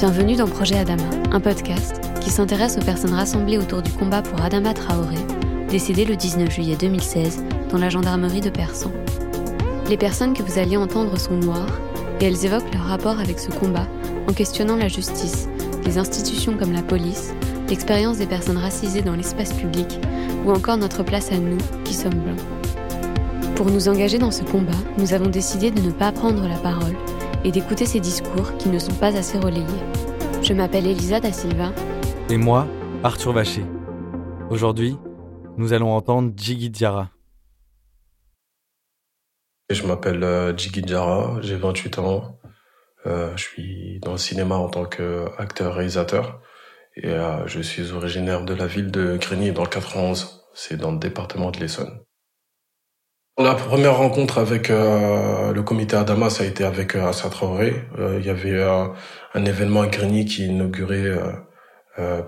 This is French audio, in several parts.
Bienvenue dans Projet Adama, un podcast qui s'intéresse aux personnes rassemblées autour du combat pour Adama Traoré, décédé le 19 juillet 2016 dans la gendarmerie de Persan. Les personnes que vous alliez entendre sont noires et elles évoquent leur rapport avec ce combat en questionnant la justice, les institutions comme la police, l'expérience des personnes racisées dans l'espace public ou encore notre place à nous qui sommes blancs. Pour nous engager dans ce combat, nous avons décidé de ne pas prendre la parole et d'écouter ces discours qui ne sont pas assez relayés. Je m'appelle Elisa da Silva. Et moi, Arthur Vacher. Aujourd'hui, nous allons entendre Jiggy Diarra. Je m'appelle euh, Jiggy Diarra, j'ai 28 ans. Euh, je suis dans le cinéma en tant qu'acteur-réalisateur. Et euh, je suis originaire de la ville de Grigny dans le 91. C'est dans le département de l'Essonne. La première rencontre avec euh, le comité Adama, ça a été avec euh, Assa Traoré. Euh, il y avait euh, un événement à Grigny qui inaugurait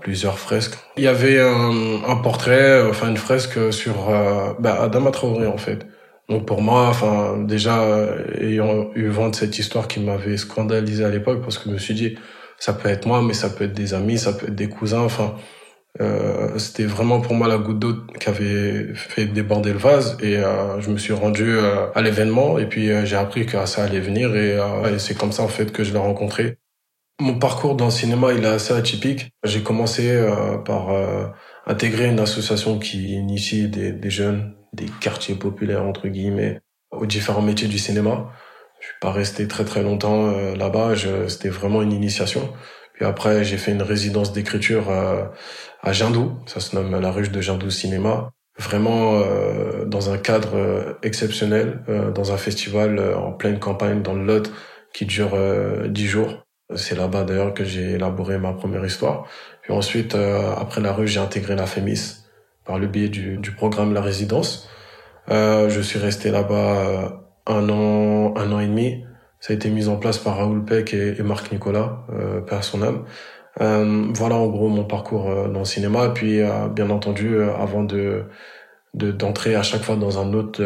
plusieurs fresques. Il y avait un, un portrait, enfin une fresque sur bah, Adama Traoré en fait. Donc pour moi, enfin déjà ayant eu vent de cette histoire qui m'avait scandalisé à l'époque, parce que je me suis dit ça peut être moi, mais ça peut être des amis, ça peut être des cousins, enfin euh, c'était vraiment pour moi la goutte d'eau qui avait fait déborder le vase et euh, je me suis rendu euh, à l'événement et puis j'ai appris que ça allait venir et, et c'est comme ça en fait que je l'ai rencontré. Mon parcours dans le cinéma il est assez atypique. J'ai commencé par intégrer une association qui initie des, des, jeunes des quartiers populaires entre guillemets aux différents métiers du cinéma. Je suis pas resté très très longtemps là-bas. C'était vraiment une initiation. Puis après, j'ai fait une résidence d'écriture à, à Jindou, ça se nomme la ruche de Jindou Cinéma. Vraiment euh, dans un cadre euh, exceptionnel, euh, dans un festival en pleine campagne dans le Lot qui dure dix jours. C'est là-bas d'ailleurs que j'ai élaboré ma première histoire. Puis ensuite, après la ruche, j'ai intégré la FEMIS par le biais du, du programme La Résidence. je suis resté là-bas un an, un an et demi. Ça a été mis en place par Raoul Peck et, Marc Nicolas, euh, père son âme. Euh, voilà en gros mon parcours euh, dans le cinéma. Et puis euh, bien entendu, avant de d'entrer à chaque fois dans un autre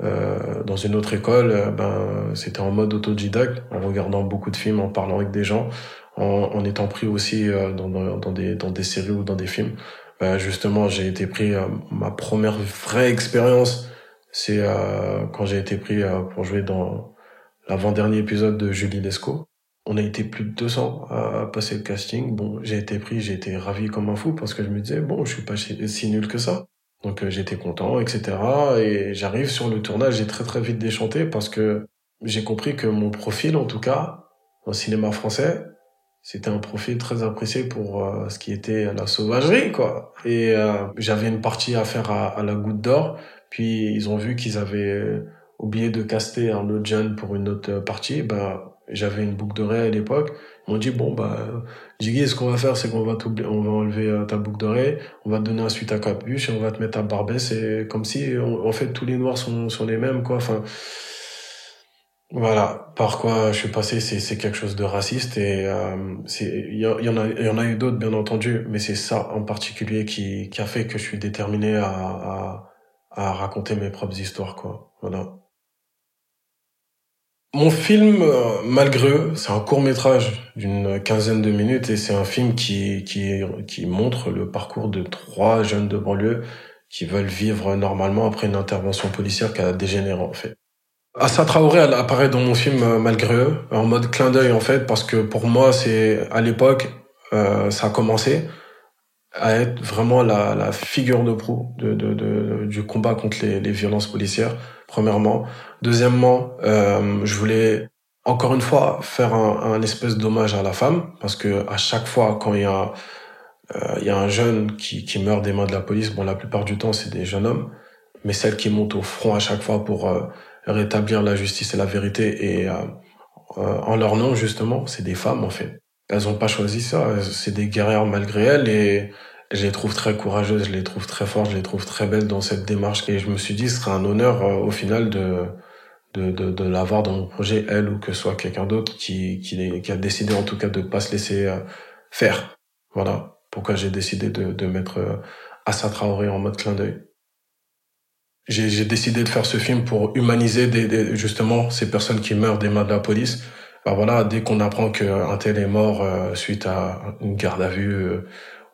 dans une autre école, ben c'était en mode autodidacte, en regardant beaucoup de films, en parlant avec des gens, en, en étant pris aussi dans, dans, des dans des séries ou dans des films. Ben, justement, j'ai été pris ma première vraie expérience, c'est quand j'ai été pris pour jouer dans l'avant-dernier épisode de Julie Lescaut. On a été plus de 200 à passer le casting. Bon, j'ai été pris, j'ai été ravi comme un fou parce que je me disais, bon, je suis pas si nul que ça. Donc euh, j'étais content, etc. Et j'arrive sur le tournage, j'ai très très vite déchanté parce que j'ai compris que mon profil, en tout cas, au cinéma français, c'était un profil très apprécié pour euh, ce qui était la sauvagerie, quoi. Et euh, j'avais une partie à faire à la Goutte d'Or, puis ils ont vu qu'ils avaient oublié de caster un autre jeune pour une autre partie, bah, j'avais une boucle d'oreille à l'époque. Ils m'ont dit, bon, bah, Jiggy, ce qu'on va faire, c'est qu'on va on va enlever euh, ta boucle d'oreille, on va te donner un suite à capuche et on va te mettre à barbet. C'est comme si, en fait, tous les noirs sont, sont les mêmes, quoi. Enfin, voilà. Par quoi je suis passé, c'est, quelque chose de raciste et, euh, il y, en a, il y en a eu d'autres, bien entendu, mais c'est ça en particulier qui, qui a fait que je suis déterminé à, à, à raconter mes propres histoires, quoi. Voilà. Mon film, euh, malgré eux, c'est un court métrage d'une quinzaine de minutes et c'est un film qui, qui, qui montre le parcours de trois jeunes de banlieue qui veulent vivre normalement après une intervention policière qui a dégénéré en fait. Assa Traoré elle apparaît dans mon film euh, malgré eux en mode clin d'œil en fait parce que pour moi c'est à l'époque euh, ça a commencé à être vraiment la, la figure de proue de, de, de, du combat contre les, les violences policières premièrement. Deuxièmement, euh, je voulais encore une fois faire un, un espèce d'hommage à la femme parce que à chaque fois quand il y a euh, il y a un jeune qui, qui meurt des mains de la police, bon la plupart du temps c'est des jeunes hommes, mais celles qui montent au front à chaque fois pour euh, rétablir la justice et la vérité et euh, euh, en leur nom justement, c'est des femmes en fait. Elles ont pas choisi ça, c'est des guerrières malgré elles et je les trouve très courageuses, je les trouve très fortes, je les trouve très belles dans cette démarche. Et je me suis dit, ce serait un honneur euh, au final de de, de, de l'avoir dans mon projet, elle ou que ce soit quelqu'un d'autre qui, qui, qui, a décidé en tout cas de pas se laisser euh, faire. Voilà pourquoi j'ai décidé de, de mettre euh, Assa Traoré en mode clin d'œil. J'ai décidé de faire ce film pour humaniser des, des, justement ces personnes qui meurent des mains de la police bah voilà, dès qu'on apprend qu'un tel est mort suite à une garde à vue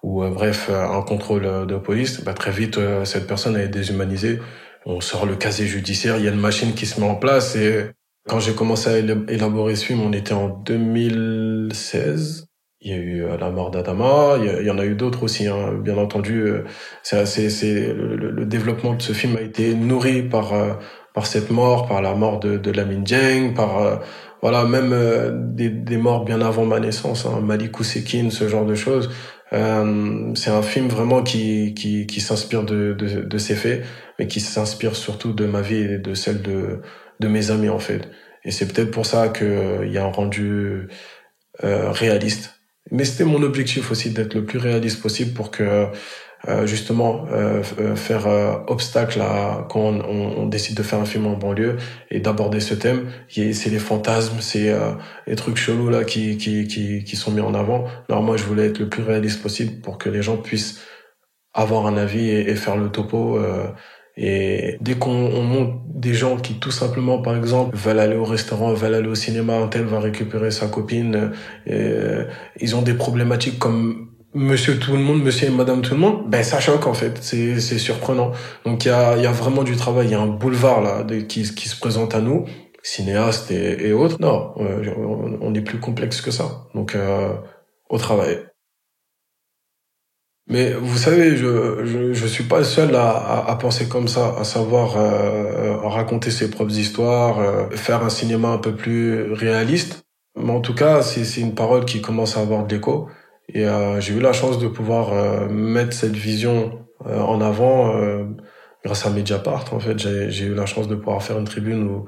ou bref un contrôle de police, bah très vite cette personne est déshumanisée. On sort le casier judiciaire, il y a une machine qui se met en place et quand j'ai commencé à élaborer ce film, on était en 2016. Il y a eu euh, la mort d'Adama, il y en a eu d'autres aussi, hein. bien entendu. Euh, c'est, c'est, le, développement de ce film a été nourri par euh, par cette mort, par la mort de, de Lamine Dieng, par voilà même des, des morts bien avant ma naissance, hein, Malik Ousekine, ce genre de choses. Euh, c'est un film vraiment qui qui, qui s'inspire de, de, de ces faits, mais qui s'inspire surtout de ma vie et de celle de de mes amis en fait. Et c'est peut-être pour ça qu'il y a un rendu euh, réaliste mais c'était mon objectif aussi d'être le plus réaliste possible pour que euh, justement euh, euh, faire obstacle à quand on, décide de faire un film en banlieue et d'aborder ce thème. C'est les fantasmes, c'est les trucs chelous là qui, qui, qui, qui sont mis en avant. Alors moi, je voulais être le plus réaliste possible pour que les gens puissent avoir un avis et, et faire le topo et dès qu'on monte des gens qui tout simplement, par exemple, veulent aller au restaurant, veulent aller au cinéma, un tel va récupérer sa copine, euh, ils ont des problématiques comme monsieur tout le monde, monsieur et madame tout le monde, ben ça choque en fait, c'est surprenant. Donc il y a, y a vraiment du travail, il y a un boulevard là qui, qui se présente à nous, cinéastes et, et autres. Non, euh, on est plus complexe que ça. Donc euh, au travail. Mais vous savez, je, je, je suis pas le seul à, à, penser comme ça, à savoir euh, raconter ses propres histoires, euh, faire un cinéma un peu plus réaliste. Mais en tout cas, c'est une parole qui commence à avoir de l'écho. Et euh, j'ai eu la chance de pouvoir euh, mettre cette vision en avant grâce à Mediapart. En fait, j'ai eu la chance de pouvoir faire une tribune où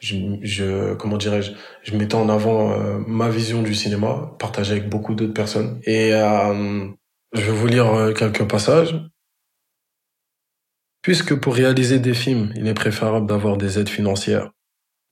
je, je comment dirais-je, je mettais en avant ma vision du cinéma, partagée avec beaucoup d'autres personnes. Et je vais vous lire euh, quelques passages. Puisque pour réaliser des films, il est préférable d'avoir des aides financières,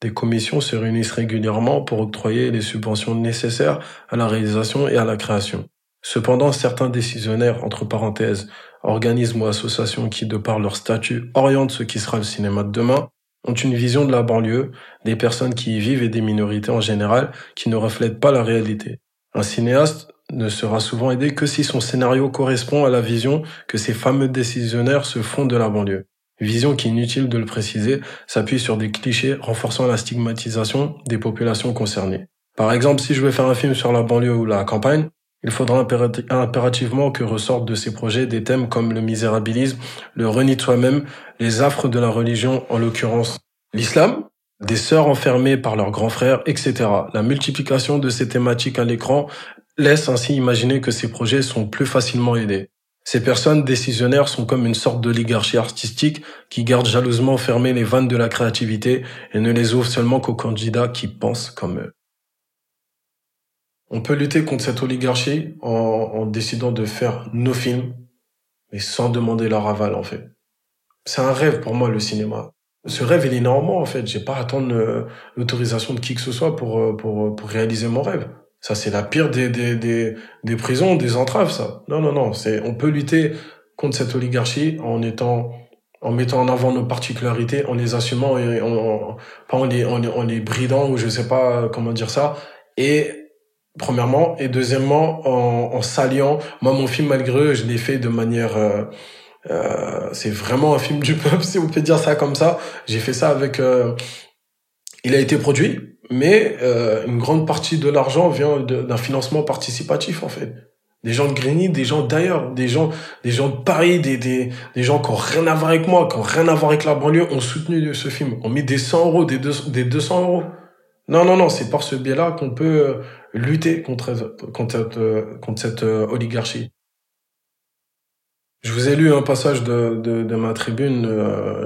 des commissions se réunissent régulièrement pour octroyer les subventions nécessaires à la réalisation et à la création. Cependant, certains décisionnaires, entre parenthèses, organismes ou associations qui, de par leur statut, orientent ce qui sera le cinéma de demain, ont une vision de la banlieue, des personnes qui y vivent et des minorités en général qui ne reflètent pas la réalité. Un cinéaste ne sera souvent aidé que si son scénario correspond à la vision que ces fameux décisionnaires se font de la banlieue. Vision qui, inutile de le préciser, s'appuie sur des clichés renforçant la stigmatisation des populations concernées. Par exemple, si je veux faire un film sur la banlieue ou la campagne, il faudra impérativement que ressortent de ces projets des thèmes comme le misérabilisme, le reni de soi-même, les affres de la religion, en l'occurrence l'islam, des sœurs enfermées par leurs grands frères, etc. La multiplication de ces thématiques à l'écran laisse ainsi imaginer que ces projets sont plus facilement aidés. Ces personnes décisionnaires sont comme une sorte d'oligarchie artistique qui garde jalousement fermées les vannes de la créativité et ne les ouvre seulement qu'aux candidats qui pensent comme eux. On peut lutter contre cette oligarchie en, décidant de faire nos films, mais sans demander leur aval en fait. C'est un rêve pour moi le cinéma. Ce rêve il est normand en fait. J'ai pas à attendre euh, l'autorisation de qui que ce soit pour, euh, pour réaliser mon rêve. Ça, c'est la pire des, des, des, des prisons, des entraves, ça. Non, non, non. C'est, on peut lutter contre cette oligarchie en étant, en mettant en avant nos particularités, en les assumant et en, pas en les, en, en les bridant ou je sais pas comment dire ça. Et, premièrement, et deuxièmement, en, en s'alliant. Moi, mon film, malgré eux, je l'ai fait de manière, euh, euh, c'est vraiment un film du peuple, si on peut dire ça comme ça. J'ai fait ça avec, euh, il a été produit mais euh, une grande partie de l'argent vient d'un financement participatif en fait. Des gens de Grigny, des gens d'ailleurs, des gens, des gens de Paris, des, des, des gens qui ont rien à voir avec moi, qui ont rien à voir avec la banlieue, ont soutenu ce film. On met des 100 euros, des, des 200 euros. Non, non, non, c'est par ce biais-là qu'on peut euh, lutter contre, contre euh, contre cette oligarchie. Je vous ai lu un passage de, de, de ma tribune,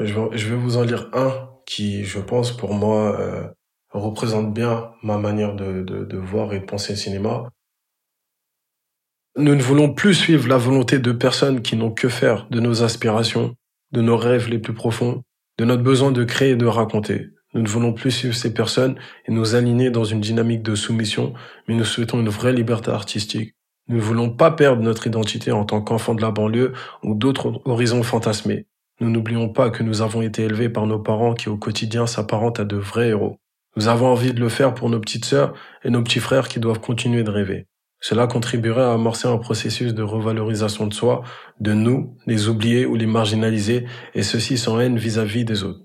je, vais, je vais vous en lire un qui, je pense, pour moi, représente bien ma manière de, voir et de penser le cinéma. Nous ne voulons plus suivre la volonté de personnes qui n'ont que faire de nos aspirations, de nos rêves les plus profonds, de notre besoin de créer et de raconter. Nous ne voulons plus suivre ces personnes et nous aligner dans une dynamique de soumission, mais nous souhaitons une vraie liberté artistique. Nous ne voulons pas perdre notre identité en tant qu'enfants de la banlieue ou d'autres horizons fantasmés. Nous n'oublions pas que nous avons été élevés par nos parents qui au quotidien s'apparentent à de vrais héros. Nous avons envie de le faire pour nos petites sœurs et nos petits frères qui doivent continuer de rêver. Cela contribuerait à amorcer un processus de revalorisation de soi, de nous, les oubliés ou les marginalisés, et ceci sans haine vis-à-vis des autres.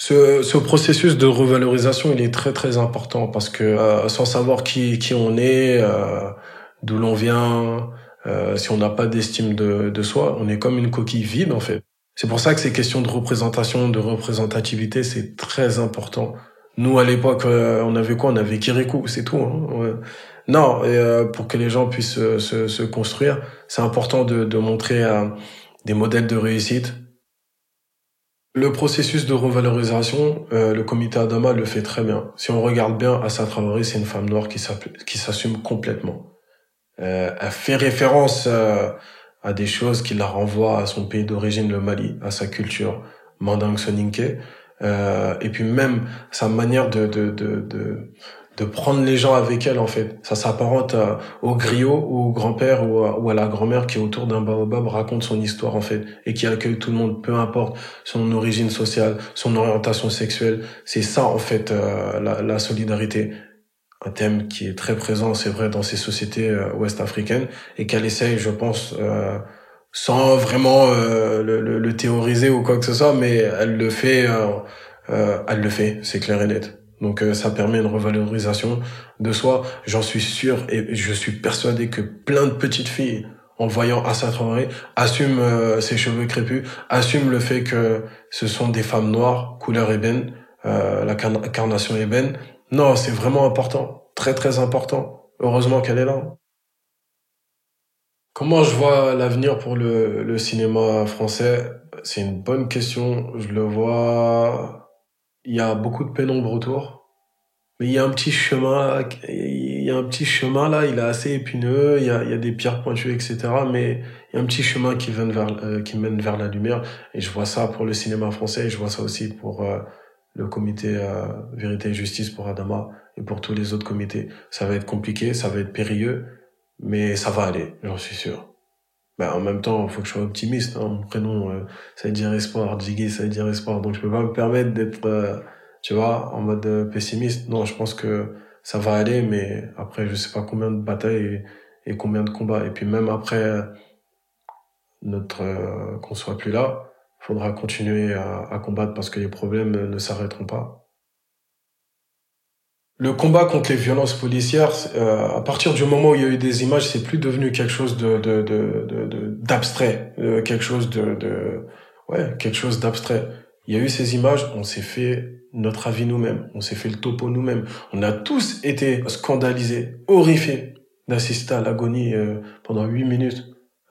Ce, ce, processus de revalorisation, il est très très important parce que euh, sans savoir qui, qui on est, euh, d'où l'on vient, euh, si on n'a pas d'estime de, de soi, on est comme une coquille vide en fait. C'est pour ça que ces questions de représentation, de représentativité, c'est très important. Nous, à l'époque, euh, on avait quoi? On avait Kirikou, c'est tout. Hein non, euh, pour que les gens puissent se, se, construire, c'est important de, de montrer euh, des modèles de réussite. Le processus de revalorisation, le comité Adama le fait très bien. Si on regarde bien, Assa Traoré, c'est une femme noire qui s'assume complètement. elle fait référence à des choses qui la renvoient à son pays d'origine, le Mali, à sa culture, Mandang Soninke, euh, et puis même sa manière de, de, de, de, de prendre les gens avec elle, en fait. Ça s'apparente au griot, ou au grand-père, ou, ou, à la grand-mère qui, autour d'un baobab, raconte son histoire, en fait, et qui accueille tout le monde, peu importe son origine sociale, son orientation sexuelle. C'est ça, en fait, euh, la, la solidarité un thème qui est très présent, c'est vrai, dans ces sociétés euh, ouest-africaines, et qu'elle essaye, je pense, euh, sans vraiment euh, le, le, théoriser ou quoi que ce soit, mais elle le fait, elle le fait, c'est clair et net. Donc ça permet une revalorisation de soi. J'en suis sûr et je suis persuadé que plein de petites filles, en voyant Assa Traoré, assument ses cheveux crépus, assument le fait que ce sont des femmes noires, couleur ébène, la carnation ébène, non, c'est vraiment important. Très, très important. Heureusement qu'elle est là. Comment je vois l'avenir pour le, le cinéma français? C'est une bonne question. Je le vois. Il y a beaucoup de pénombre autour. Mais il y a un petit chemin, il y a un petit chemin là, il est assez épineux, il y a, il y a des pierres pointues, etc. Mais il y a un petit chemin qui, mène vers, euh, qui mène vers la lumière. Et je vois ça pour le cinéma français et je vois ça aussi pour euh, le comité euh, Vérité et Justice pour Adama et pour tous les autres comités. Ça va être compliqué, ça va être périlleux, mais ça va aller, j'en suis sûr. Ben, en même temps, il faut que je sois optimiste. Hein. Mon prénom, euh, ça veut dire espoir. Jiggy, ça veut dire espoir. Donc je peux pas me permettre d'être, euh, tu vois, en mode euh, pessimiste. Non, je pense que ça va aller, mais après, je sais pas combien de batailles et, et combien de combats. Et puis même après notre qu'on soit plus là, faudra continuer à, combattre parce que les problèmes ne s'arrêteront pas. Le combat contre les violences policières, euh, à partir du moment où il y a eu des images, c'est plus devenu quelque chose de d'abstrait, de, de, euh, quelque chose de, de ouais, quelque chose d'abstrait. Il y a eu ces images, on s'est fait notre avis nous-mêmes, on s'est fait le topo nous-mêmes. On a tous été scandalisés, horrifiés d'assister à l'agonie euh, pendant huit minutes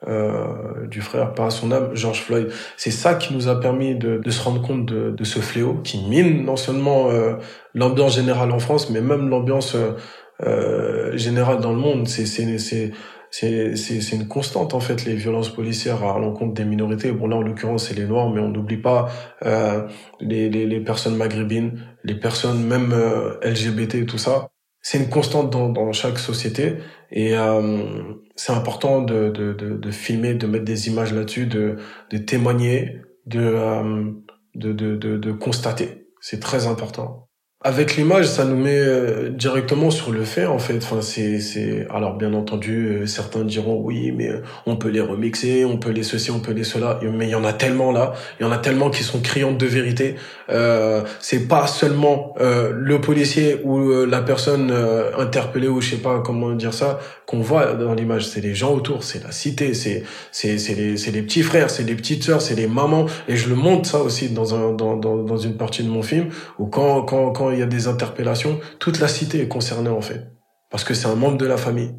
euh, du frère par son âme, George Floyd. C'est ça qui nous a permis de, de se rendre compte de, de, ce fléau qui mine non seulement euh, l'ambiance générale en France, mais même l'ambiance euh, générale dans le monde. C'est c'est une constante en fait les violences policières à l'encontre des minorités. Bon là en l'occurrence c'est les noirs, mais on n'oublie pas les, les, les personnes maghrébines, les personnes même LGBT tout ça. C'est une constante dans, dans chaque société et c'est important de, de, de, de, filmer, de mettre des images là-dessus, de, de témoigner, de, euh, de, de, de, constater. C'est très important avec l'image, ça nous met euh, directement sur le fait en fait. Enfin, c'est c'est alors bien entendu, euh, certains diront oui, mais euh, on peut les remixer, on peut les ceci, on peut les cela. Mais il y en a tellement là, il y en a tellement qui sont criantes de vérité. Euh, c'est pas seulement le policier ou la personne interpellée ou je sais pas comment dire ça qu'on voit dans l'image. C'est les gens autour, c'est la cité, c'est c'est c'est les c'est les petits frères, c'est les petites sœurs, c'est les mamans. Et je le montre ça aussi dans un dans dans dans une partie de mon film où quand quand quand il y a des interpellations, toute la cité est concernée en fait, parce que c'est un membre de la famille.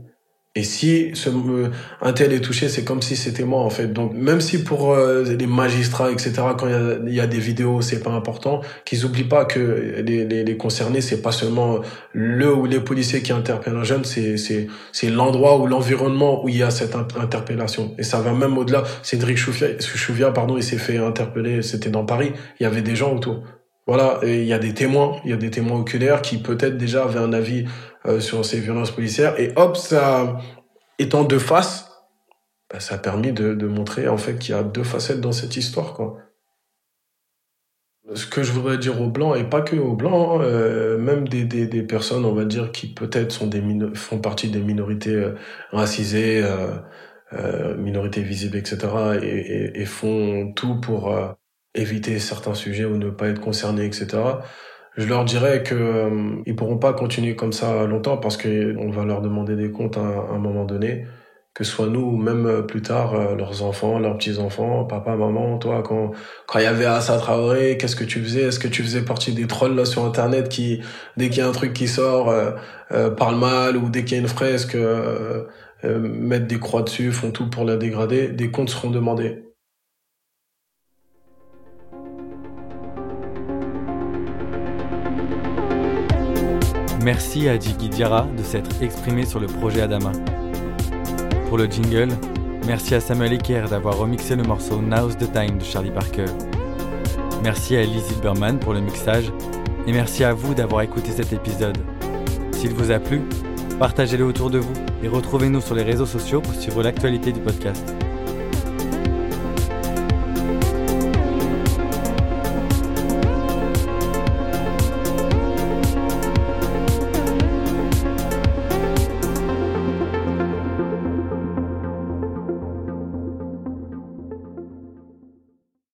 Et si euh, un tel est touché, c'est comme si c'était moi en fait. Donc même si pour euh, les magistrats, etc., quand il y a, des vidéos, c'est pas important, qu'ils oublient pas que les, les, les concernés, c'est pas seulement le ou les policiers qui interpellent un jeune, c'est l'endroit ou l'environnement où il y a cette interpellation. Et ça va même au-delà. Cédric Chouvia, Chouvia pardon, il s'est fait interpeller, c'était dans Paris. Il y avait des gens autour. Voilà, il y a des témoins, il y a des témoins oculaires qui peut-être déjà avaient un avis euh, sur ces violences policières. Et hop, ça, étant deux faces, bah, ça a permis de, de montrer en fait qu'il y a deux facettes dans cette histoire, quoi. Ce que je voudrais dire aux blancs, et pas que aux blancs, euh, même des, personnes, on va dire, qui peut-être sont des font partie des minorités euh, racisées, minorités visibles, etc., et, font tout pour éviter certains sujets ou ne pas être concernés, etc. Je leur dirais que euh, ils pourront pas continuer comme ça longtemps parce que on va leur demander des comptes à, un moment donné que ce soit nous ou même euh, plus tard euh, leurs enfants, leurs petits-enfants, papa, maman, toi, quand quand il y avait Assa Traoré, qu'est-ce que tu faisais? Est-ce que tu faisais partie des trolls là sur Internet qui, dès qu'il y a un truc qui sort, euh, euh parle mal ou dès qu'il y a une fresque, mettent des croix dessus, font tout pour la dégrader, des comptes seront demandés. Merci à Jiggy Diarra de s'être exprimé sur le projet Adama. Pour le jingle, merci à Samuel Ecker d'avoir remixé le morceau Now's the Time de Charlie Parker. Merci à Ellie Zilberman pour le mixage et merci à vous d'avoir écouté cet épisode. S'il vous a plu, partagez-le autour de vous et retrouvez-nous sur les réseaux sociaux pour suivre l'actualité du podcast.